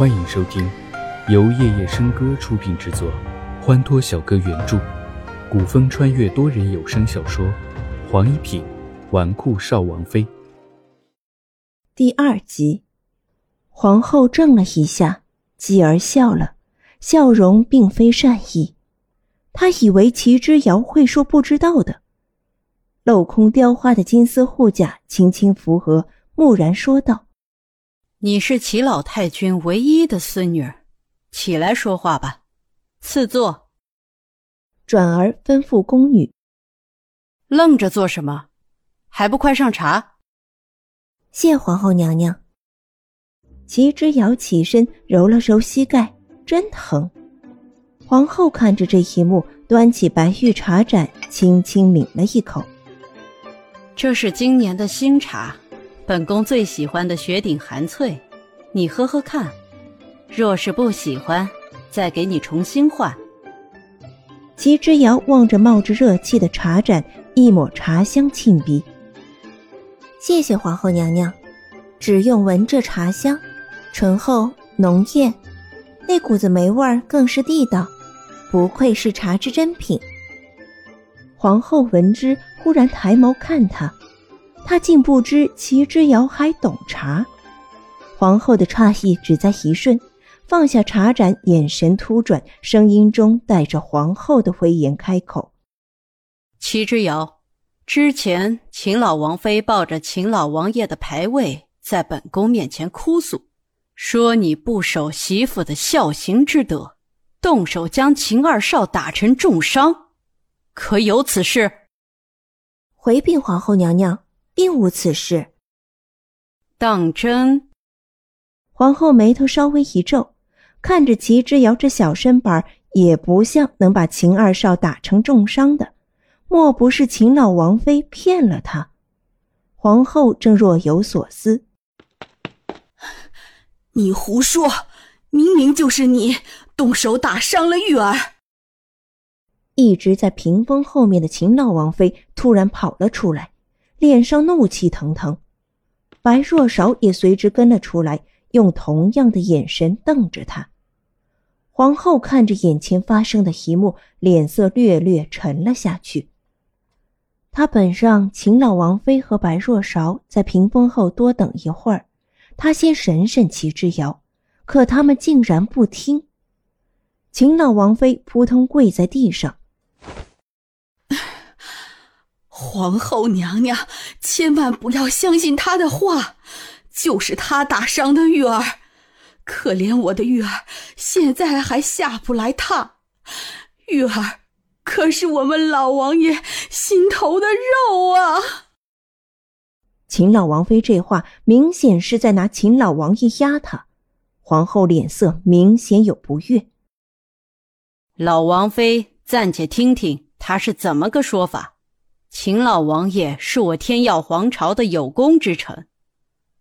欢迎收听由夜夜笙歌出品制作，欢脱小哥原著，古风穿越多人有声小说《黄一品纨绔少王妃》第二集。皇后怔了一下，继而笑了，笑容并非善意。她以为齐之遥会说不知道的。镂空雕花的金丝护甲轻轻扶额，木然说道。你是齐老太君唯一的孙女，起来说话吧，赐座。转而吩咐宫女：“愣着做什么？还不快上茶！”谢皇后娘娘。齐之遥起身揉了揉膝盖，真疼。皇后看着这一幕，端起白玉茶盏，轻轻抿了一口。这是今年的新茶。本宫最喜欢的雪顶寒翠，你喝喝看。若是不喜欢，再给你重新换。齐之遥望着冒着热气的茶盏，一抹茶香沁鼻。谢谢皇后娘娘，只用闻这茶香，醇厚浓艳，那股子霉味儿更是地道，不愧是茶之珍品。皇后闻之，忽然抬眸看他。他竟不知齐之遥还懂茶，皇后的诧异只在一瞬，放下茶盏，眼神突转，声音中带着皇后的威严，开口：“齐之遥，之前秦老王妃抱着秦老王爷的牌位，在本宫面前哭诉，说你不守媳妇的孝行之德，动手将秦二少打成重伤，可有此事？”回禀皇后娘娘。并无此事。当真？皇后眉头稍微一皱，看着齐之遥这小身板，也不像能把秦二少打成重伤的。莫不是秦老王妃骗了他？皇后正若有所思。你胡说！明明就是你动手打伤了玉儿。一直在屏风后面的秦老王妃突然跑了出来。脸上怒气腾腾，白若韶也随之跟了出来，用同样的眼神瞪着他。皇后看着眼前发生的一幕，脸色略略沉了下去。她本让秦老王妃和白若韶在屏风后多等一会儿，她先审审齐之遥，可他们竟然不听。秦老王妃扑通跪在地上。皇后娘娘，千万不要相信他的话，就是他打伤的玉儿。可怜我的玉儿，现在还下不来榻。玉儿，可是我们老王爷心头的肉啊！秦老王妃这话明显是在拿秦老王爷压他，皇后脸色明显有不悦。老王妃暂且听听他是怎么个说法。秦老王爷是我天耀皇朝的有功之臣，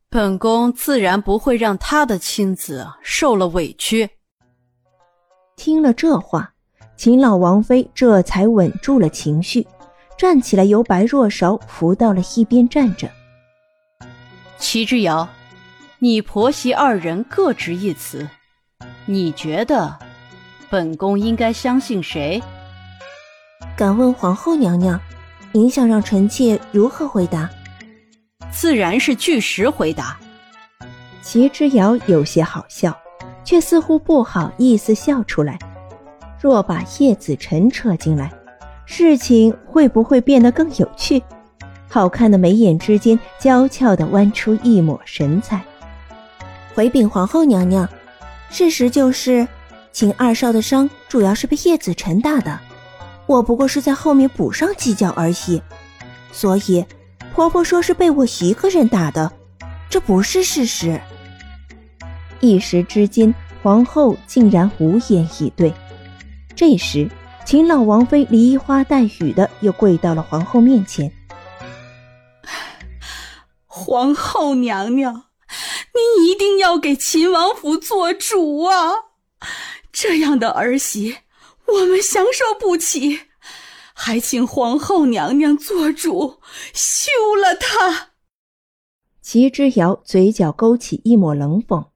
本宫自然不会让他的亲子受了委屈。听了这话，秦老王妃这才稳住了情绪，站起来由白若韶扶到了一边站着。齐之遥，你婆媳二人各执一词，你觉得本宫应该相信谁？敢问皇后娘娘？您想让臣妾如何回答？自然是据实回答。齐之遥有些好笑，却似乎不好意思笑出来。若把叶子辰扯进来，事情会不会变得更有趣？好看的眉眼之间娇俏的弯出一抹神采。回禀皇后娘娘，事实就是，秦二少的伤主要是被叶子辰打的。我不过是在后面补上几脚而已，所以婆婆说是被我一个人打的，这不是事实。一时之间，皇后竟然无言以对。这时，秦老王妃梨花带雨的又跪到了皇后面前：“皇后娘娘，您一定要给秦王府做主啊！这样的儿媳。”我们享受不起，还请皇后娘娘做主，休了他。齐之遥嘴角勾起一抹冷讽，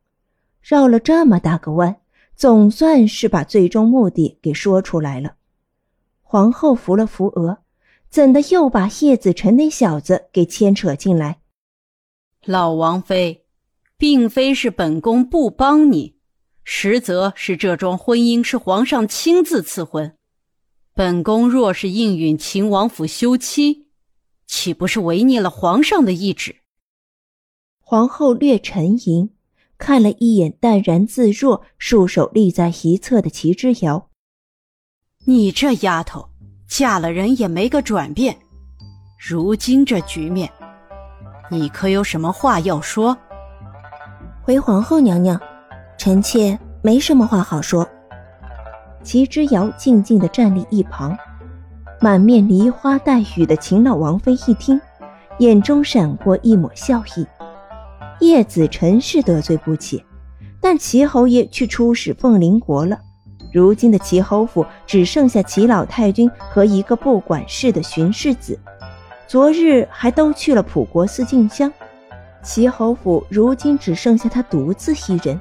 绕了这么大个弯，总算是把最终目的给说出来了。皇后扶了扶额，怎的又把叶子辰那小子给牵扯进来？老王妃，并非是本宫不帮你，实则是这桩婚姻是皇上亲自赐婚。本宫若是应允秦王府休妻，岂不是违逆了皇上的意旨？皇后略沉吟，看了一眼淡然自若、束手立在一侧的齐之遥。你这丫头，嫁了人也没个转变，如今这局面。你可有什么话要说？回皇后娘娘，臣妾没什么话好说。齐之遥静静的站立一旁，满面梨花带雨的秦老王妃一听，眼中闪过一抹笑意。叶子辰是得罪不起，但齐侯爷却出使凤麟国了。如今的齐侯府只剩下齐老太君和一个不管事的巡视子。昨日还都去了普国寺进香，齐侯府如今只剩下他独自一人，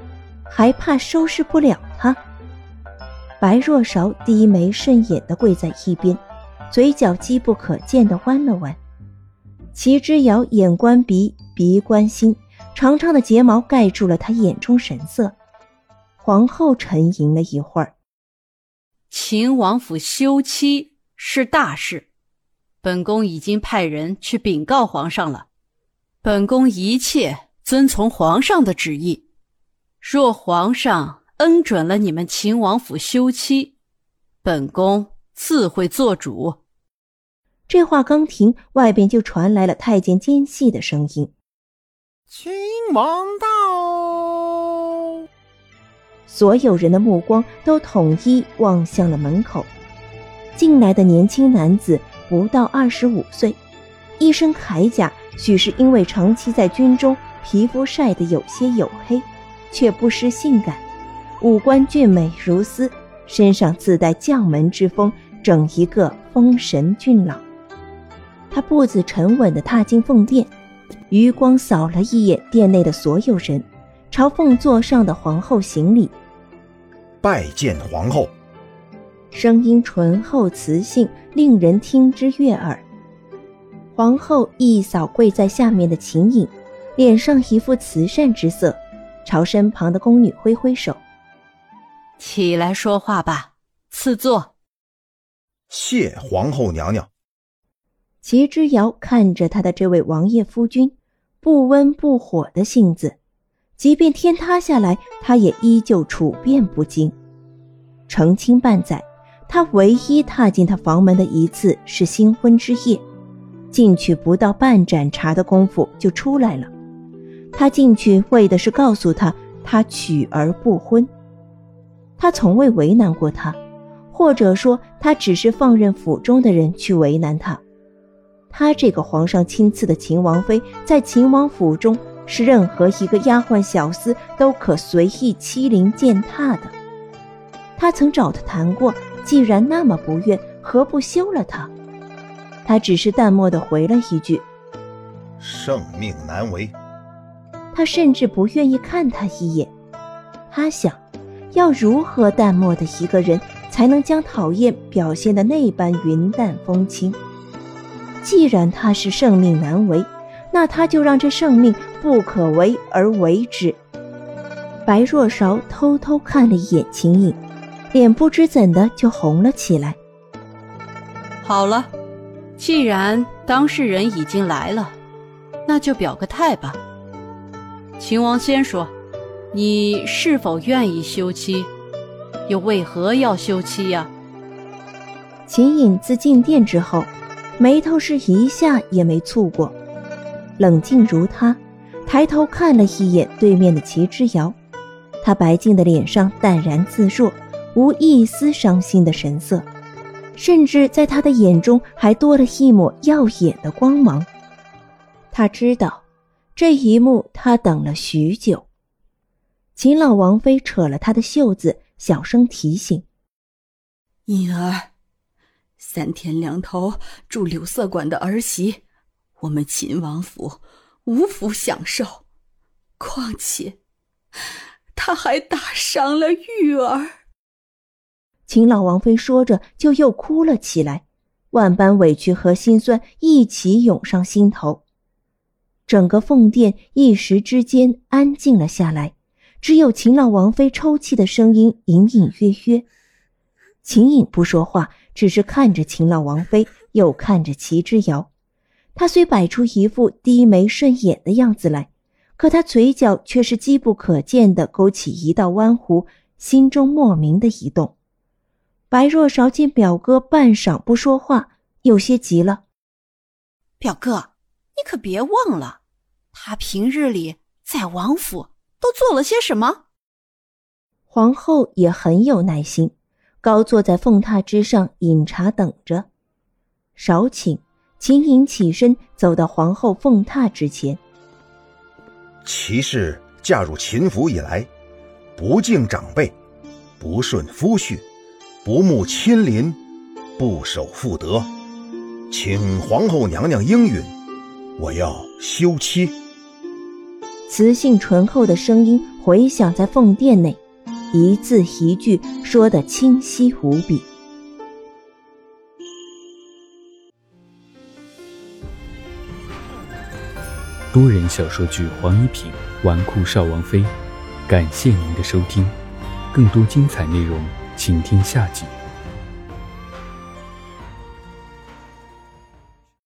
还怕收拾不了他？白若韶低眉顺眼的跪在一边，嘴角机不可见的弯了弯。齐之遥眼观鼻，鼻观心，长长的睫毛盖住了他眼中神色。皇后沉吟了一会儿，秦王府休妻是大事。本宫已经派人去禀告皇上了，本宫一切遵从皇上的旨意。若皇上恩准了你们秦王府休妻，本宫自会做主。这话刚停，外边就传来了太监奸细的声音：“秦王到！”所有人的目光都统一望向了门口，进来的年轻男子。不到二十五岁，一身铠甲，许是因为长期在军中，皮肤晒得有些黝黑，却不失性感。五官俊美如丝，身上自带将门之风，整一个风神俊朗。他步子沉稳地踏进凤殿，余光扫了一眼殿内的所有人，朝凤座上的皇后行礼，拜见皇后。声音醇厚磁性，令人听之悦耳。皇后一扫跪在下面的秦颖，脸上一副慈善之色，朝身旁的宫女挥挥手：“起来说话吧，赐座。”谢皇后娘娘。齐之遥看着他的这位王爷夫君，不温不火的性子，即便天塌下来，他也依旧处变不惊。成亲半载。他唯一踏进他房门的一次是新婚之夜，进去不到半盏茶的功夫就出来了。他进去为的是告诉他，他娶而不婚。他从未为难过他，或者说他只是放任府中的人去为难他。他这个皇上亲赐的秦王妃，在秦王府中是任何一个丫鬟小厮都可随意欺凌践踏的。他曾找他谈过。既然那么不愿，何不休了他？他只是淡漠的回了一句：“圣命难违。”他甚至不愿意看他一眼。他想，要如何淡漠的一个人，才能将讨厌表现的那般云淡风轻？既然他是圣命难违，那他就让这圣命不可为而为之。白若韶偷偷看了一眼秦颖。脸不知怎的就红了起来。好了，既然当事人已经来了，那就表个态吧。秦王先说，你是否愿意休妻？又为何要休妻呀？秦颖自进殿之后，眉头是一下也没蹙过，冷静如他，抬头看了一眼对面的齐之遥，他白净的脸上淡然自若。无一丝伤心的神色，甚至在他的眼中还多了一抹耀眼的光芒。他知道，这一幕他等了许久。秦老王妃扯了他的袖子，小声提醒：“颖儿，三天两头住柳色馆的儿媳，我们秦王府无福享受。况且……”他还打伤了玉儿。秦老王妃说着，就又哭了起来，万般委屈和心酸一起涌上心头。整个凤殿一时之间安静了下来，只有秦老王妃抽泣的声音隐隐约约。秦颖不说话，只是看着秦老王妃，又看着齐之遥。他虽摆出一副低眉顺眼的样子来，可他嘴角却是机不可见的勾起一道弯弧，心中莫名的一动。白若韶见表哥半晌不说话，有些急了：“表哥，你可别忘了，他平日里在王府都做了些什么。”皇后也很有耐心，高坐在凤榻之上饮茶等着。少顷。秦颖起身走到皇后凤榻之前。齐氏嫁入秦府以来，不敬长辈，不顺夫婿，不慕亲邻，不守妇德，请皇后娘娘应允，我要休妻。磁性醇厚的声音回响在凤殿内，一字一句说得清晰无比。多人小说剧《黄一品纨绔少王妃》，感谢您的收听，更多精彩内容，请听下集。